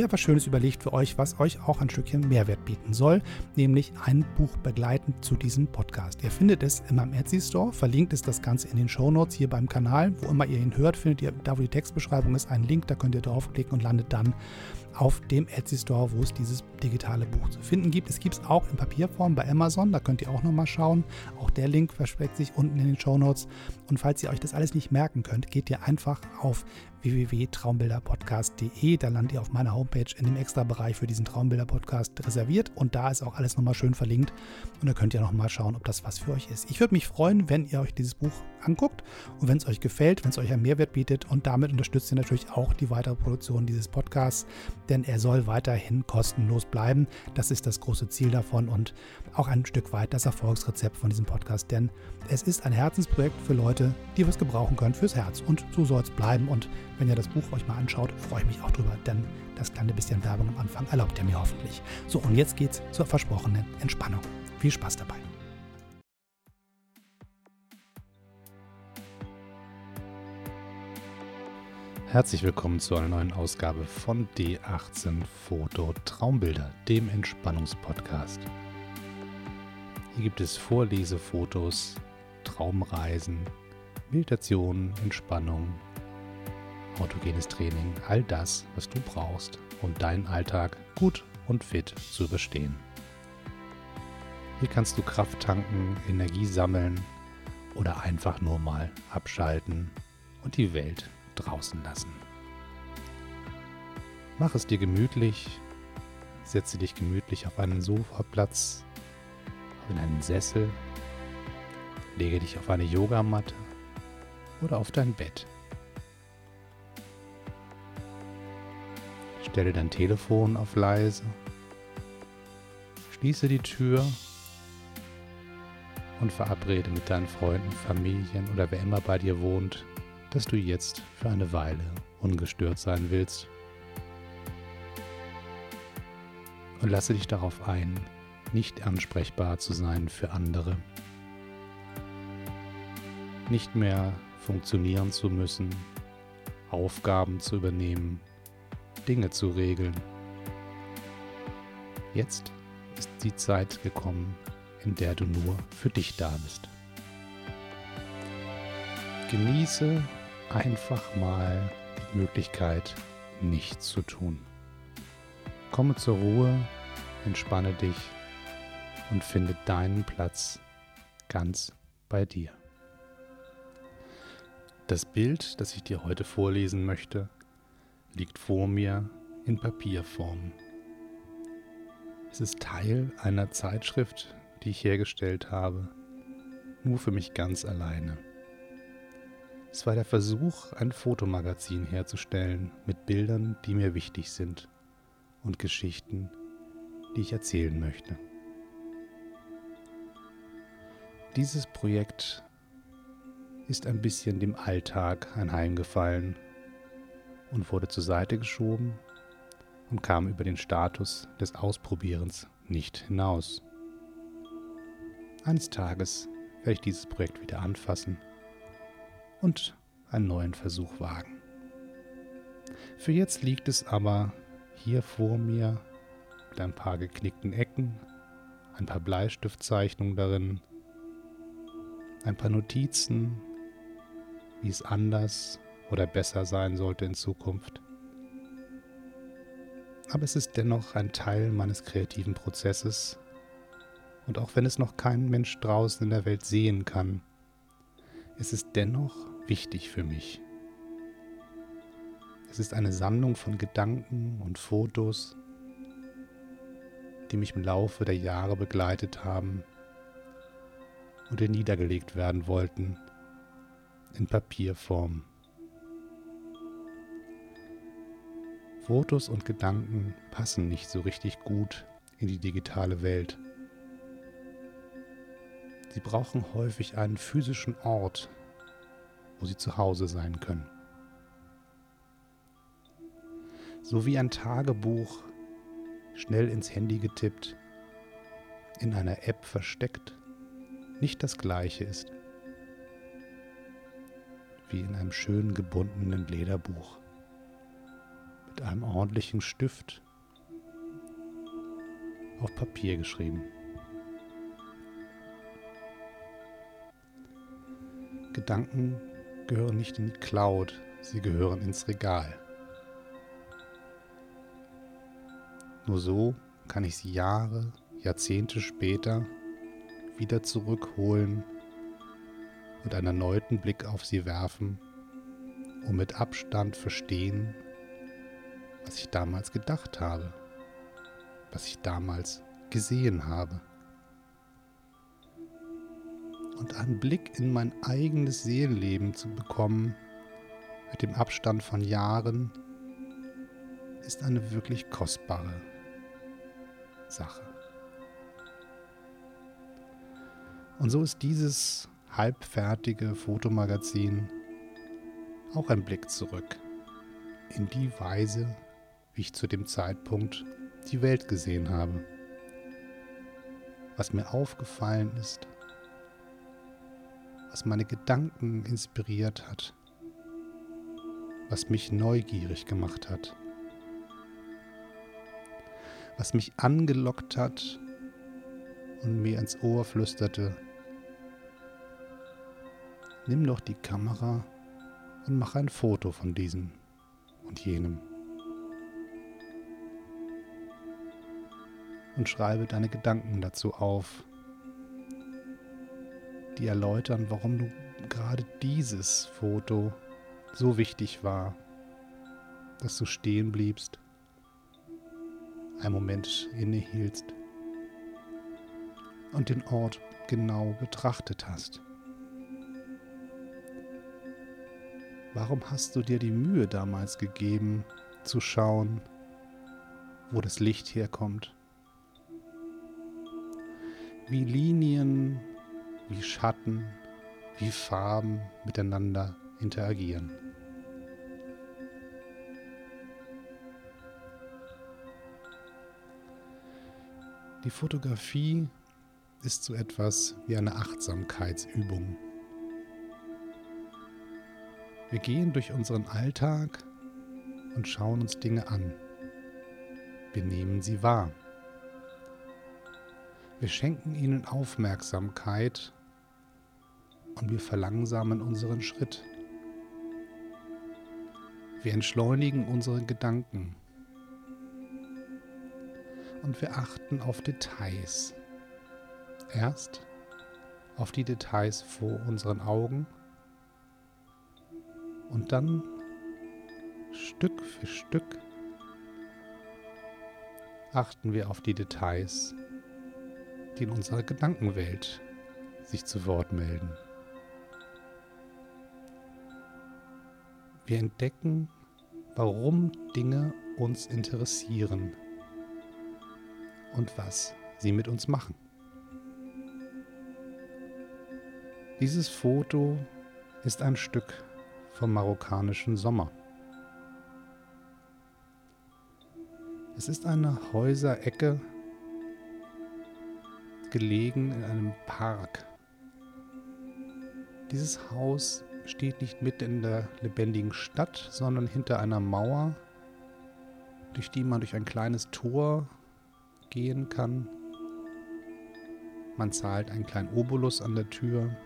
Mir etwas Schönes überlegt für euch, was euch auch ein Stückchen Mehrwert bieten soll, nämlich ein Buch begleitend zu diesem Podcast. Ihr findet es in meinem Etsy Store, verlinkt ist das Ganze in den Show Notes hier beim Kanal. Wo immer ihr ihn hört, findet ihr, da wo die Textbeschreibung ist, einen Link, da könnt ihr draufklicken und landet dann auf dem Etsy Store, wo es dieses digitale Buch zu finden gibt. Es gibt es auch in Papierform bei Amazon, da könnt ihr auch nochmal schauen. Auch der Link versteckt sich unten in den Show Notes. Und falls ihr euch das alles nicht merken könnt, geht ihr einfach auf www.traumbilderpodcast.de. Da landet ihr auf meiner Homepage in dem Extra-Bereich für diesen Traumbilder-Podcast reserviert und da ist auch alles nochmal schön verlinkt und da könnt ihr nochmal schauen, ob das was für euch ist. Ich würde mich freuen, wenn ihr euch dieses Buch anguckt und wenn es euch gefällt, wenn es euch einen Mehrwert bietet und damit unterstützt ihr natürlich auch die weitere Produktion dieses Podcasts, denn er soll weiterhin kostenlos bleiben. Das ist das große Ziel davon und auch ein Stück weit das Erfolgsrezept von diesem Podcast, denn es ist ein Herzensprojekt für Leute, die was gebrauchen können fürs Herz und so soll es bleiben und wenn ihr das Buch euch mal anschaut, freue ich mich auch drüber, denn das kleine bisschen Werbung am Anfang erlaubt ihr mir hoffentlich. So, und jetzt geht's zur versprochenen Entspannung. Viel Spaß dabei. Herzlich willkommen zu einer neuen Ausgabe von D18 Foto Traumbilder, dem Entspannungspodcast. Hier gibt es Vorlesefotos, Traumreisen, Meditation, Entspannung, autogenes Training, all das, was du brauchst, um deinen Alltag gut und fit zu überstehen. Hier kannst du Kraft tanken, Energie sammeln oder einfach nur mal abschalten und die Welt draußen lassen. Mach es dir gemütlich, setze dich gemütlich auf einen Sofaplatz, in einen Sessel, lege dich auf eine Yogamatte oder auf dein Bett. Stelle dein Telefon auf leise. Schließe die Tür und verabrede mit deinen Freunden, Familien oder wer immer bei dir wohnt, dass du jetzt für eine Weile ungestört sein willst. Und lasse dich darauf ein, nicht ansprechbar zu sein für andere. Nicht mehr funktionieren zu müssen, Aufgaben zu übernehmen, Dinge zu regeln. Jetzt ist die Zeit gekommen, in der du nur für dich da bist. Genieße einfach mal die Möglichkeit, nichts zu tun. Komme zur Ruhe, entspanne dich und finde deinen Platz ganz bei dir. Das Bild, das ich dir heute vorlesen möchte, liegt vor mir in Papierform. Es ist Teil einer Zeitschrift, die ich hergestellt habe, nur für mich ganz alleine. Es war der Versuch, ein Fotomagazin herzustellen mit Bildern, die mir wichtig sind und Geschichten, die ich erzählen möchte. Dieses Projekt ist ein bisschen dem Alltag anheimgefallen und wurde zur Seite geschoben und kam über den Status des Ausprobierens nicht hinaus. Eines Tages werde ich dieses Projekt wieder anfassen und einen neuen Versuch wagen. Für jetzt liegt es aber hier vor mir mit ein paar geknickten Ecken, ein paar Bleistiftzeichnungen darin, ein paar Notizen, wie es anders oder besser sein sollte in Zukunft. Aber es ist dennoch ein Teil meines kreativen Prozesses und auch wenn es noch kein Mensch draußen in der Welt sehen kann, ist es dennoch wichtig für mich. Es ist eine Sammlung von Gedanken und Fotos, die mich im Laufe der Jahre begleitet haben und die niedergelegt werden wollten in Papierform. Fotos und Gedanken passen nicht so richtig gut in die digitale Welt. Sie brauchen häufig einen physischen Ort, wo sie zu Hause sein können. So wie ein Tagebuch schnell ins Handy getippt, in einer App versteckt, nicht das gleiche ist wie in einem schön gebundenen Lederbuch mit einem ordentlichen Stift auf Papier geschrieben. Gedanken gehören nicht in die Cloud, sie gehören ins Regal. Nur so kann ich sie Jahre, Jahrzehnte später wieder zurückholen und einen erneuten Blick auf sie werfen, um mit Abstand verstehen, was ich damals gedacht habe, was ich damals gesehen habe. Und einen Blick in mein eigenes Seelenleben zu bekommen, mit dem Abstand von Jahren, ist eine wirklich kostbare Sache. Und so ist dieses halbfertige Fotomagazin auch ein Blick zurück in die Weise, wie ich zu dem Zeitpunkt die Welt gesehen habe. Was mir aufgefallen ist, was meine Gedanken inspiriert hat, was mich neugierig gemacht hat, was mich angelockt hat und mir ins Ohr flüsterte, nimm doch die Kamera und mach ein Foto von diesem und jenem. Und schreibe deine Gedanken dazu auf, die erläutern, warum du gerade dieses Foto so wichtig war, dass du stehen bliebst, einen Moment innehielst und den Ort genau betrachtet hast. Warum hast du dir die Mühe damals gegeben, zu schauen, wo das Licht herkommt? Wie Linien, wie Schatten, wie Farben miteinander interagieren. Die Fotografie ist so etwas wie eine Achtsamkeitsübung. Wir gehen durch unseren Alltag und schauen uns Dinge an. Wir nehmen sie wahr. Wir schenken ihnen Aufmerksamkeit und wir verlangsamen unseren Schritt. Wir entschleunigen unsere Gedanken und wir achten auf Details. Erst auf die Details vor unseren Augen und dann Stück für Stück achten wir auf die Details, die in unserer Gedankenwelt sich zu Wort melden. Wir entdecken, warum Dinge uns interessieren und was sie mit uns machen. Dieses Foto ist ein Stück vom marokkanischen Sommer. Es ist eine Häuserecke, gelegen in einem Park. Dieses Haus steht nicht mitten in der lebendigen Stadt, sondern hinter einer Mauer, durch die man durch ein kleines Tor gehen kann. Man zahlt einen kleinen Obolus an der Tür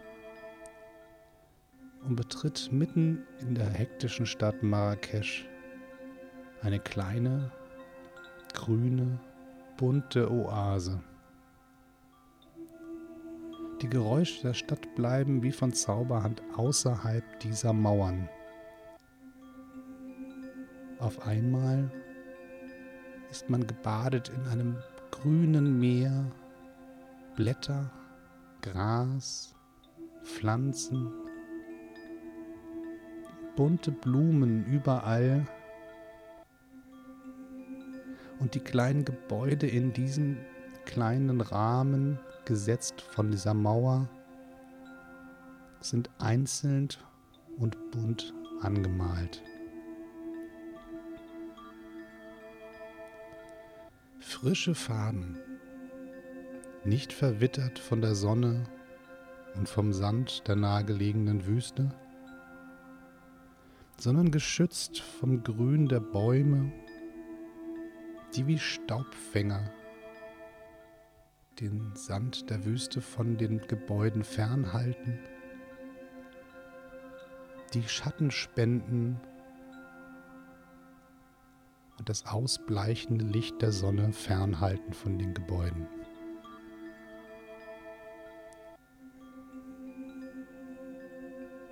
und betritt mitten in der hektischen Stadt Marrakesch eine kleine, grüne, bunte Oase. Die Geräusche der Stadt bleiben wie von Zauberhand außerhalb dieser Mauern. auf einmal ist man gebadet in einem grünen Meer, Blätter, Gras, Pflanzen, bunte Blumen überall und die kleinen Gebäude in diesem kleinen Rahmen, gesetzt von dieser Mauer, sind einzeln und bunt angemalt. Frische Farben, nicht verwittert von der Sonne und vom Sand der nahegelegenen Wüste, sondern geschützt vom Grün der Bäume, die wie Staubfänger den Sand der Wüste von den Gebäuden fernhalten, die Schatten spenden und das ausbleichende Licht der Sonne fernhalten von den Gebäuden.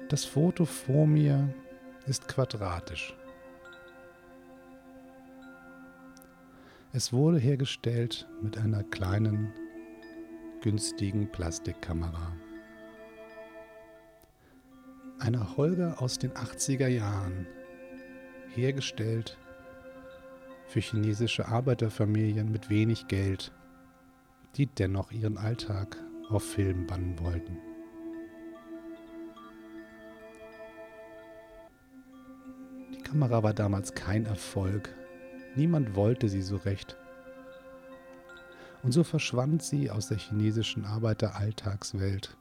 Das Foto vor mir ist quadratisch. Es wurde hergestellt mit einer kleinen günstigen Plastikkamera. Eine Holger aus den 80er Jahren, hergestellt für chinesische Arbeiterfamilien mit wenig Geld, die dennoch ihren Alltag auf Film bannen wollten. Die Kamera war damals kein Erfolg. Niemand wollte sie so recht. Und so verschwand sie aus der chinesischen Arbeiteralltagswelt,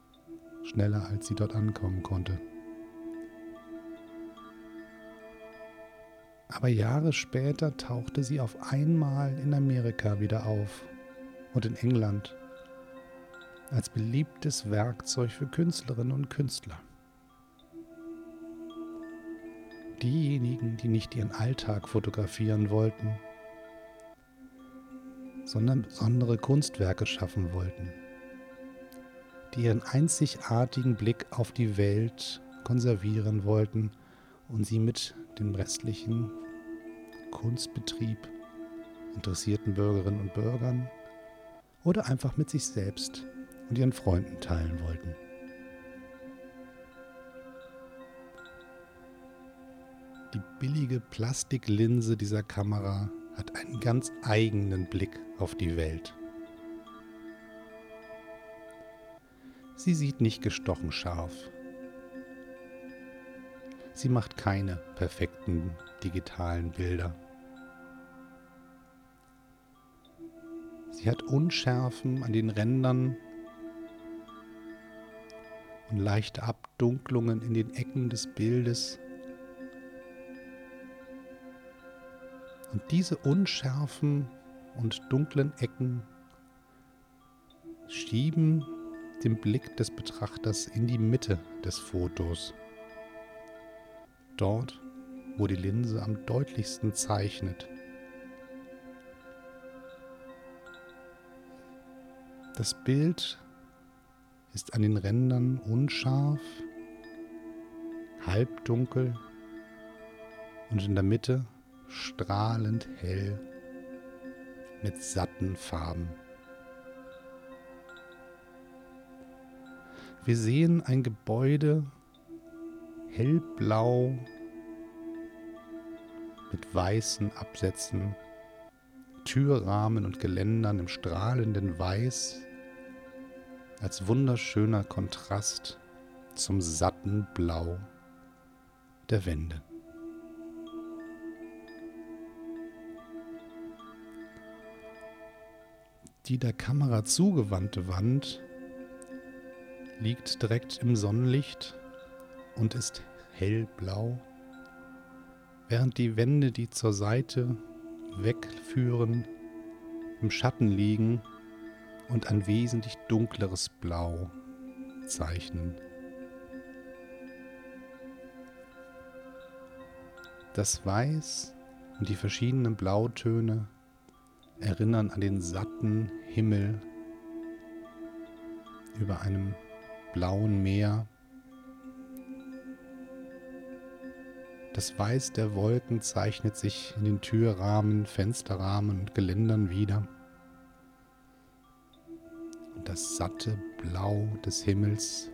schneller als sie dort ankommen konnte. Aber Jahre später tauchte sie auf einmal in Amerika wieder auf und in England als beliebtes Werkzeug für Künstlerinnen und Künstler. Diejenigen, die nicht ihren Alltag fotografieren wollten, sondern besondere Kunstwerke schaffen wollten, die ihren einzigartigen Blick auf die Welt konservieren wollten und sie mit dem restlichen Kunstbetrieb, interessierten Bürgerinnen und Bürgern oder einfach mit sich selbst und ihren Freunden teilen wollten. Die billige Plastiklinse dieser Kamera hat einen ganz eigenen Blick auf die Welt. Sie sieht nicht gestochen scharf. Sie macht keine perfekten digitalen Bilder. Sie hat Unschärfen an den Rändern und leichte Abdunklungen in den Ecken des Bildes. Und diese unschärfen und dunklen Ecken schieben den Blick des Betrachters in die Mitte des Fotos. Dort, wo die Linse am deutlichsten zeichnet. Das Bild ist an den Rändern unscharf, halbdunkel und in der Mitte strahlend hell mit satten Farben. Wir sehen ein Gebäude hellblau mit weißen Absätzen, Türrahmen und Geländern im strahlenden Weiß als wunderschöner Kontrast zum satten Blau der Wände. Die der Kamera zugewandte Wand liegt direkt im Sonnenlicht und ist hellblau, während die Wände, die zur Seite wegführen, im Schatten liegen und ein wesentlich dunkleres Blau zeichnen. Das Weiß und die verschiedenen Blautöne erinnern an den satten Himmel über einem blauen Meer Das Weiß der Wolken zeichnet sich in den Türrahmen, Fensterrahmen und Geländern wieder. Und das satte Blau des Himmels,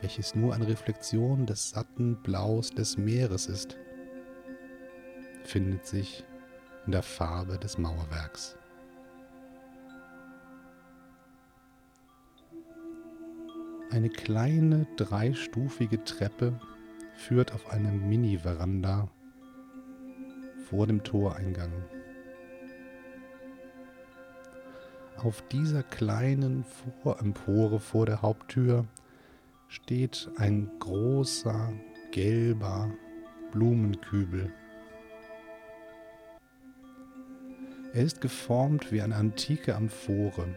welches nur eine Reflexion des satten Blaus des Meeres ist, findet sich in der Farbe des Mauerwerks. Eine kleine dreistufige Treppe führt auf eine Mini-Veranda vor dem Toreingang. Auf dieser kleinen Vorempore vor der Haupttür steht ein großer gelber Blumenkübel. Er ist geformt wie eine antike Amphore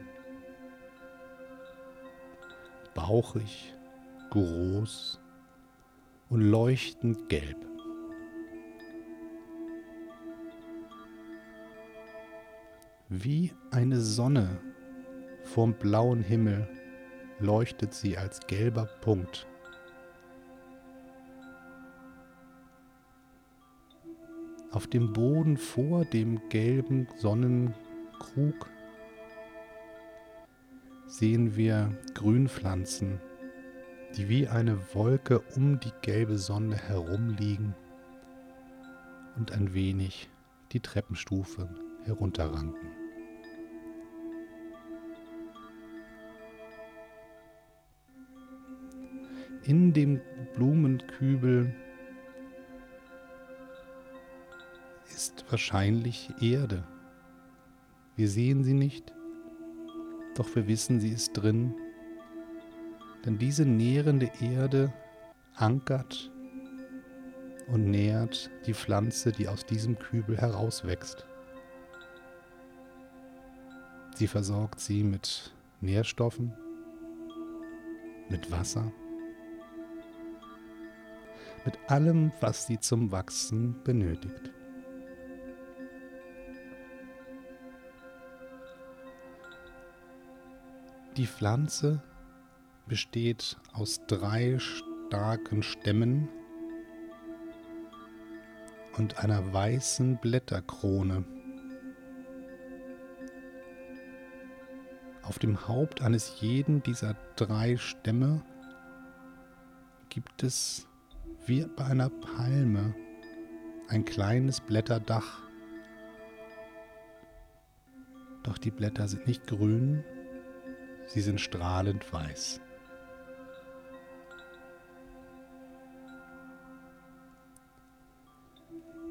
bauchig, groß und leuchtend gelb. Wie eine Sonne vorm blauen Himmel leuchtet sie als gelber Punkt. Auf dem Boden vor dem gelben Sonnenkrug sehen wir Grünpflanzen, die wie eine Wolke um die gelbe Sonne herumliegen und ein wenig die Treppenstufe herunterranken. In dem Blumenkübel wahrscheinlich Erde. Wir sehen sie nicht, doch wir wissen, sie ist drin. Denn diese nährende Erde ankert und nährt die Pflanze, die aus diesem Kübel herauswächst. Sie versorgt sie mit Nährstoffen, mit Wasser, mit allem, was sie zum Wachsen benötigt. Die Pflanze besteht aus drei starken Stämmen und einer weißen Blätterkrone. Auf dem Haupt eines jeden dieser drei Stämme gibt es wie bei einer Palme ein kleines Blätterdach. Doch die Blätter sind nicht grün, Sie sind strahlend weiß.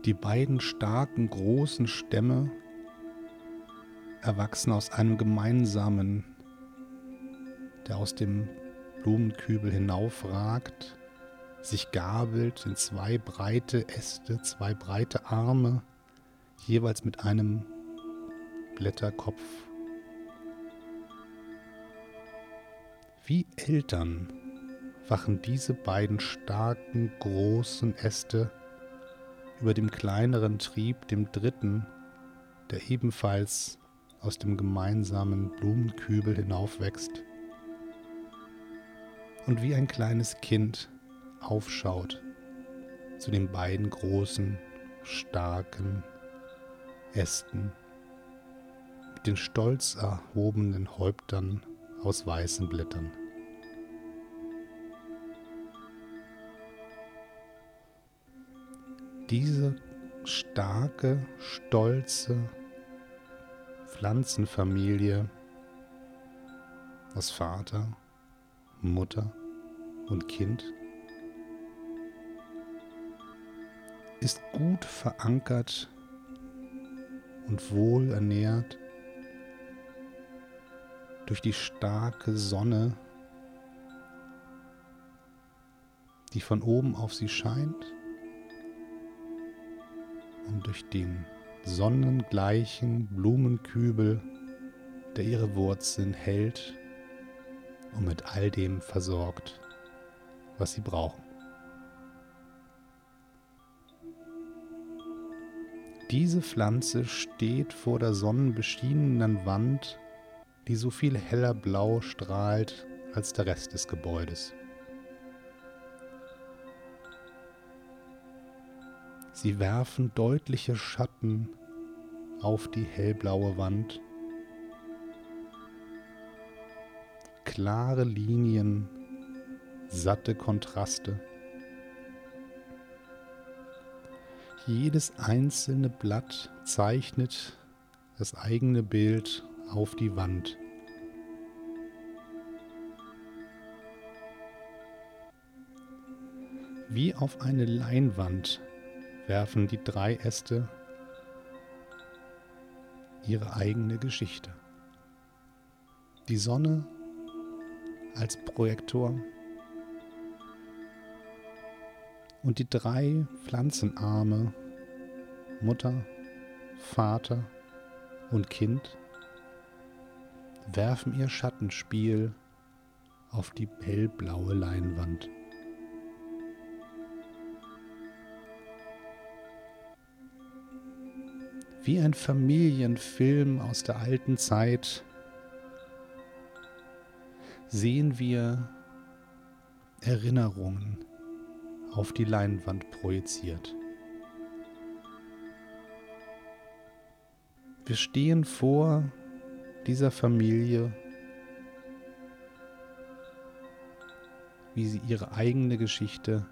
Die beiden starken großen Stämme erwachsen aus einem gemeinsamen, der aus dem Blumenkübel hinaufragt, sich gabelt in zwei breite Äste, zwei breite Arme, jeweils mit einem Blätterkopf Wie Eltern wachen diese beiden starken, großen Äste über dem kleineren Trieb, dem dritten, der ebenfalls aus dem gemeinsamen Blumenkübel hinaufwächst? Und wie ein kleines Kind aufschaut zu den beiden großen, starken Ästen. Mit den stolz erhobenen Häuptern aus weißen Blättern. Diese starke, stolze Pflanzenfamilie aus Vater, Mutter und Kind ist gut verankert und wohl ernährt durch die starke Sonne, die von oben auf sie scheint und durch den sonnengleichen Blumenkübel, der ihre Wurzeln hält und mit all dem versorgt, was sie brauchen. Diese Pflanze steht vor der sonnenbeschienenen Wand die so viel heller blau strahlt als der Rest des Gebäudes. Sie werfen deutliche Schatten auf die hellblaue Wand. Klare Linien, satte Kontraste. Jedes einzelne Blatt zeichnet das eigene Bild auf die Wand. Wie auf eine Leinwand werfen die drei Äste ihre eigene Geschichte. Die Sonne als Projektor und die drei Pflanzenarme Mutter, Vater und Kind werfen ihr Schattenspiel auf die hellblaue Leinwand. Wie ein Familienfilm aus der alten Zeit sehen wir Erinnerungen auf die Leinwand projiziert. Wir stehen vor dieser Familie, wie sie ihre eigene Geschichte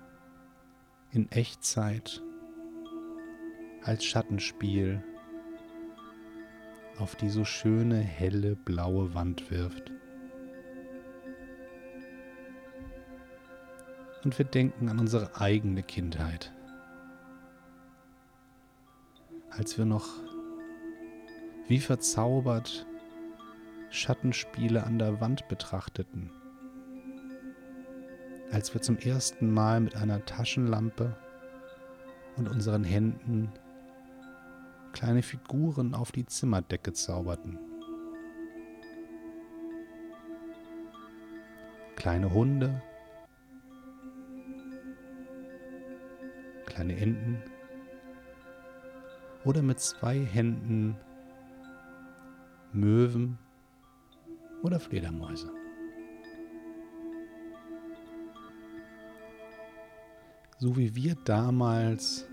in Echtzeit als Schattenspiel auf die so schöne helle blaue Wand wirft. Und wir denken an unsere eigene Kindheit, als wir noch wie verzaubert Schattenspiele an der Wand betrachteten, als wir zum ersten Mal mit einer Taschenlampe und unseren Händen kleine Figuren auf die Zimmerdecke zauberten. Kleine Hunde, kleine Enten. Oder mit zwei Händen Möwen oder Fledermäuse. So wie wir damals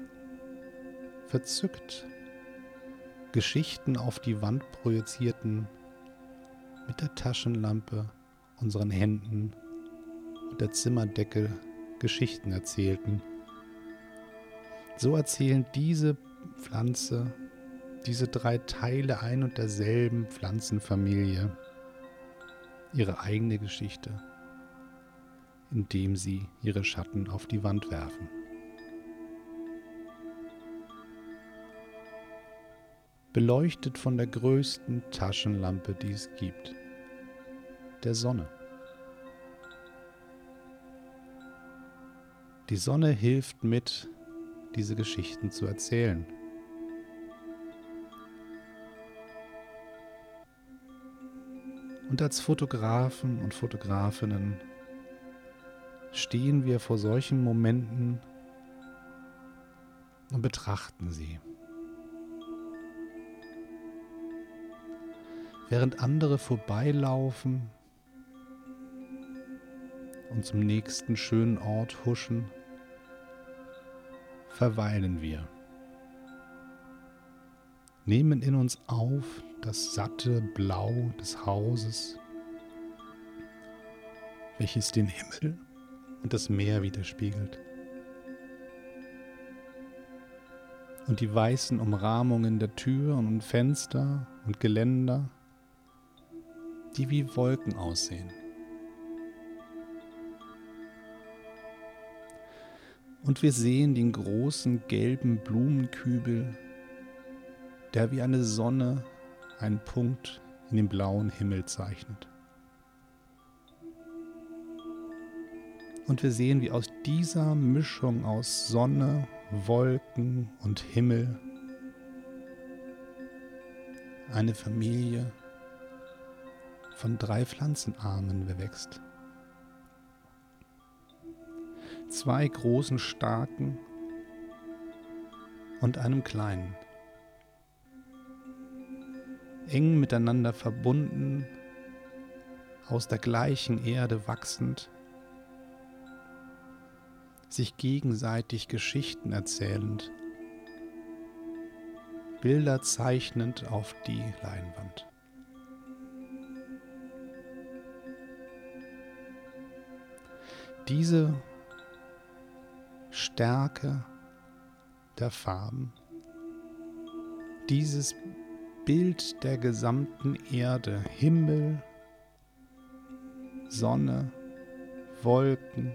verzückt Geschichten auf die Wand projizierten, mit der Taschenlampe, unseren Händen und der Zimmerdecke Geschichten erzählten. So erzählen diese Pflanze, diese drei Teile ein und derselben Pflanzenfamilie ihre eigene Geschichte, indem sie ihre Schatten auf die Wand werfen. beleuchtet von der größten Taschenlampe, die es gibt, der Sonne. Die Sonne hilft mit, diese Geschichten zu erzählen. Und als Fotografen und Fotografinnen stehen wir vor solchen Momenten und betrachten sie. während andere vorbeilaufen und zum nächsten schönen Ort huschen, verweilen wir, nehmen in uns auf das satte Blau des Hauses, welches den Himmel und das Meer widerspiegelt. Und die weißen Umrahmungen der Türen und Fenster und Geländer die wie Wolken aussehen. Und wir sehen den großen gelben Blumenkübel, der wie eine Sonne einen Punkt in den blauen Himmel zeichnet. Und wir sehen, wie aus dieser Mischung aus Sonne, Wolken und Himmel eine Familie von drei Pflanzenarmen bewächst. Zwei großen starken und einem kleinen. Eng miteinander verbunden, aus der gleichen Erde wachsend, sich gegenseitig Geschichten erzählend Bilder zeichnend auf die Leinwand. Diese Stärke der Farben, dieses Bild der gesamten Erde, Himmel, Sonne, Wolken,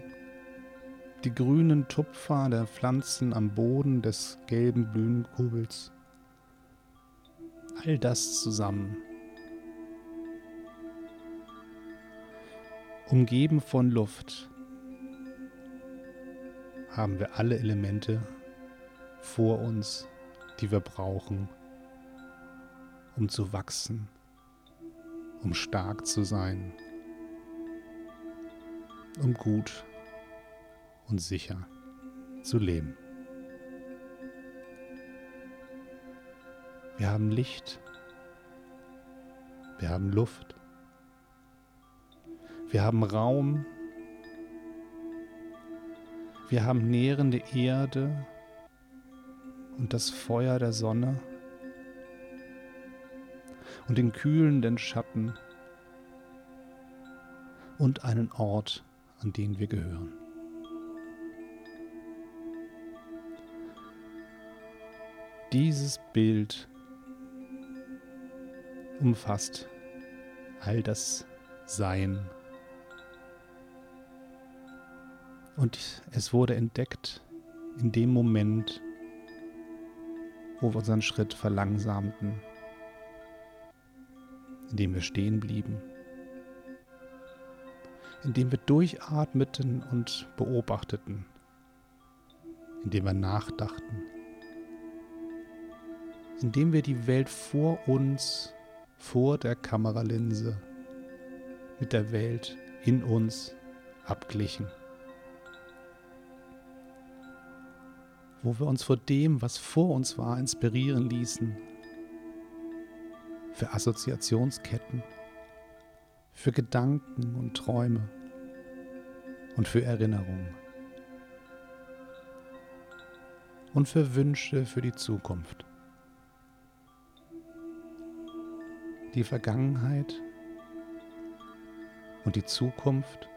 die grünen Tupfer der Pflanzen am Boden des gelben Blühenkubels. All das zusammen. Umgeben von Luft haben wir alle Elemente vor uns, die wir brauchen, um zu wachsen, um stark zu sein, um gut und sicher zu leben. Wir haben Licht, wir haben Luft, wir haben Raum, wir haben nährende Erde und das Feuer der Sonne und den kühlenden Schatten und einen Ort, an den wir gehören. Dieses Bild umfasst all das Sein. Und es wurde entdeckt in dem Moment, wo wir unseren Schritt verlangsamten, indem wir stehen blieben, indem wir durchatmeten und beobachteten, indem wir nachdachten indem wir die Welt vor uns, vor der Kameralinse, mit der Welt in uns abglichen. Wo wir uns vor dem, was vor uns war, inspirieren ließen. Für Assoziationsketten, für Gedanken und Träume und für Erinnerungen. Und für Wünsche für die Zukunft. die Vergangenheit und die Zukunft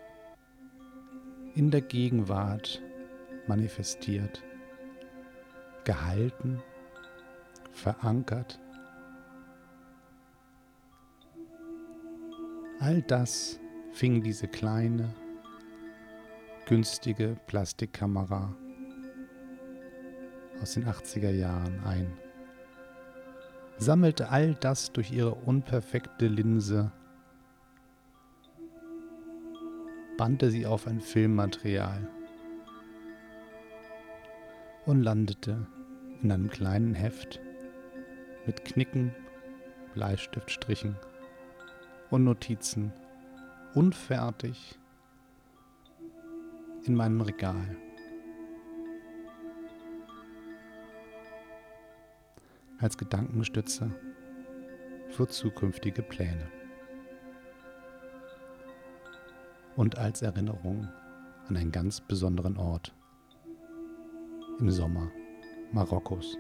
in der Gegenwart manifestiert, gehalten, verankert. All das fing diese kleine, günstige Plastikkamera aus den 80er Jahren ein sammelte all das durch ihre unperfekte Linse, bannte sie auf ein Filmmaterial und landete in einem kleinen Heft mit Knicken, Bleistiftstrichen und Notizen unfertig in meinem Regal. als Gedankenstütze für zukünftige Pläne und als Erinnerung an einen ganz besonderen Ort im Sommer Marokkos.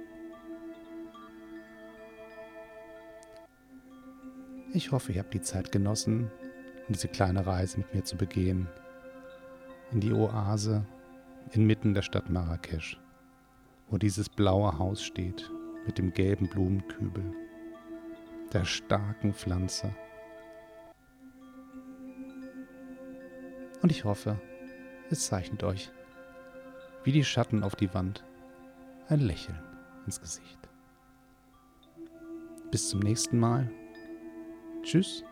Ich hoffe, ihr habt die Zeit genossen, diese kleine Reise mit mir zu begehen in die Oase inmitten der Stadt Marrakesch, wo dieses blaue Haus steht mit dem gelben Blumenkübel, der starken Pflanze. Und ich hoffe, es zeichnet euch, wie die Schatten auf die Wand, ein Lächeln ins Gesicht. Bis zum nächsten Mal. Tschüss